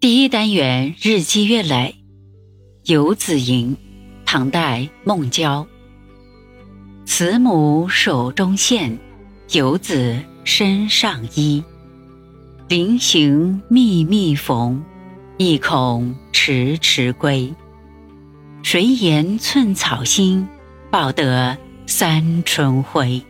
第一单元日积月累游子吟唐代孟郊。慈母手中线游子身上衣。临行密密缝意恐迟迟归。谁言寸草心报得三春晖。